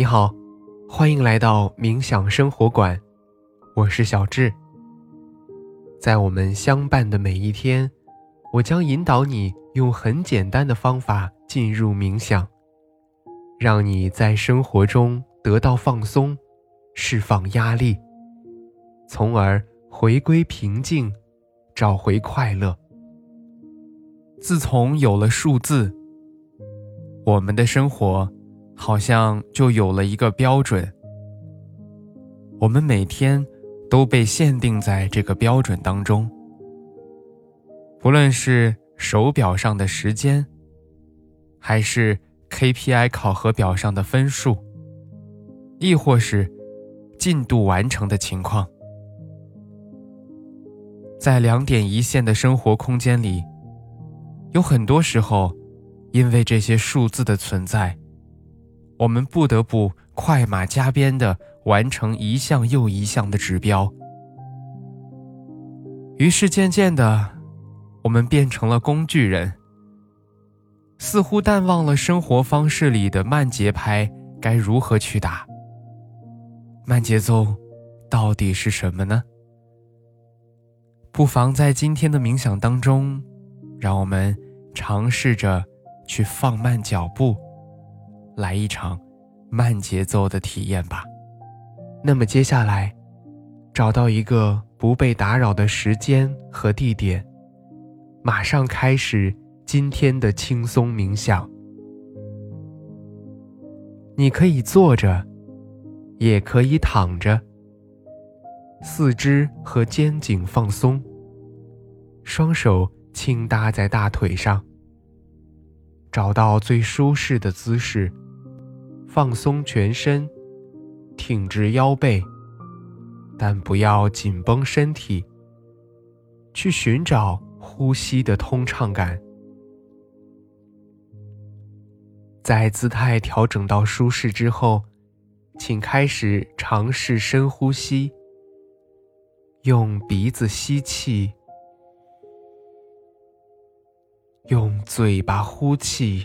你好，欢迎来到冥想生活馆，我是小智。在我们相伴的每一天，我将引导你用很简单的方法进入冥想，让你在生活中得到放松，释放压力，从而回归平静，找回快乐。自从有了数字，我们的生活。好像就有了一个标准，我们每天都被限定在这个标准当中。不论是手表上的时间，还是 KPI 考核表上的分数，亦或是进度完成的情况，在两点一线的生活空间里，有很多时候，因为这些数字的存在。我们不得不快马加鞭地完成一项又一项的指标，于是渐渐的，我们变成了工具人，似乎淡忘了生活方式里的慢节拍该如何去打。慢节奏到底是什么呢？不妨在今天的冥想当中，让我们尝试着去放慢脚步。来一场慢节奏的体验吧。那么接下来，找到一个不被打扰的时间和地点，马上开始今天的轻松冥想。你可以坐着，也可以躺着，四肢和肩颈放松，双手轻搭在大腿上，找到最舒适的姿势。放松全身，挺直腰背，但不要紧绷身体。去寻找呼吸的通畅感。在姿态调整到舒适之后，请开始尝试深呼吸。用鼻子吸气，用嘴巴呼气。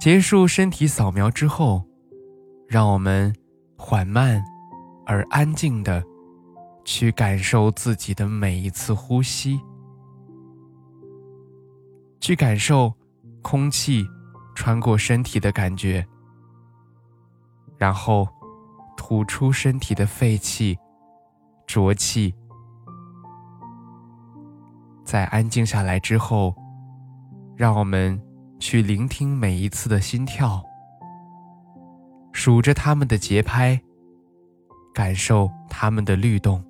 结束身体扫描之后，让我们缓慢而安静的去感受自己的每一次呼吸，去感受空气。穿过身体的感觉，然后吐出身体的废气、浊气。在安静下来之后，让我们去聆听每一次的心跳，数着他们的节拍，感受他们的律动。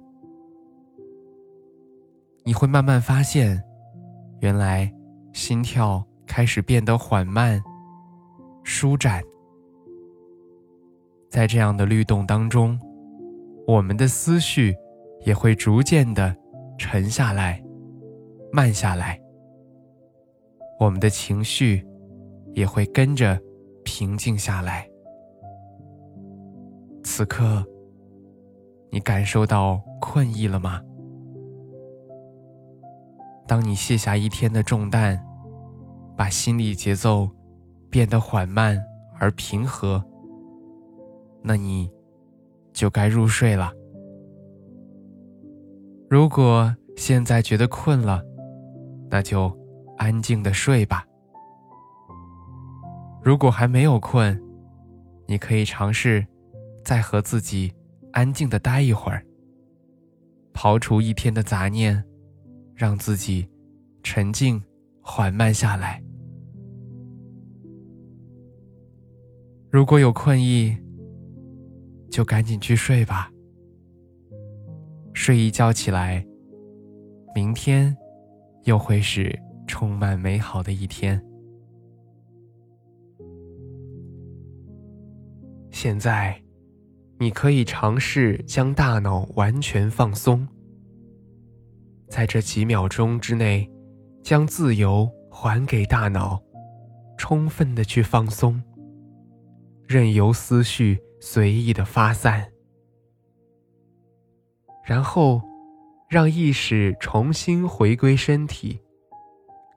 你会慢慢发现，原来心跳开始变得缓慢。舒展，在这样的律动当中，我们的思绪也会逐渐的沉下来、慢下来，我们的情绪也会跟着平静下来。此刻，你感受到困意了吗？当你卸下一天的重担，把心理节奏。变得缓慢而平和，那你就该入睡了。如果现在觉得困了，那就安静的睡吧。如果还没有困，你可以尝试再和自己安静的待一会儿，刨除一天的杂念，让自己沉静缓慢下来。如果有困意，就赶紧去睡吧。睡一觉起来，明天又会是充满美好的一天。现在，你可以尝试将大脑完全放松，在这几秒钟之内，将自由还给大脑，充分的去放松。任由思绪随意的发散，然后让意识重新回归身体，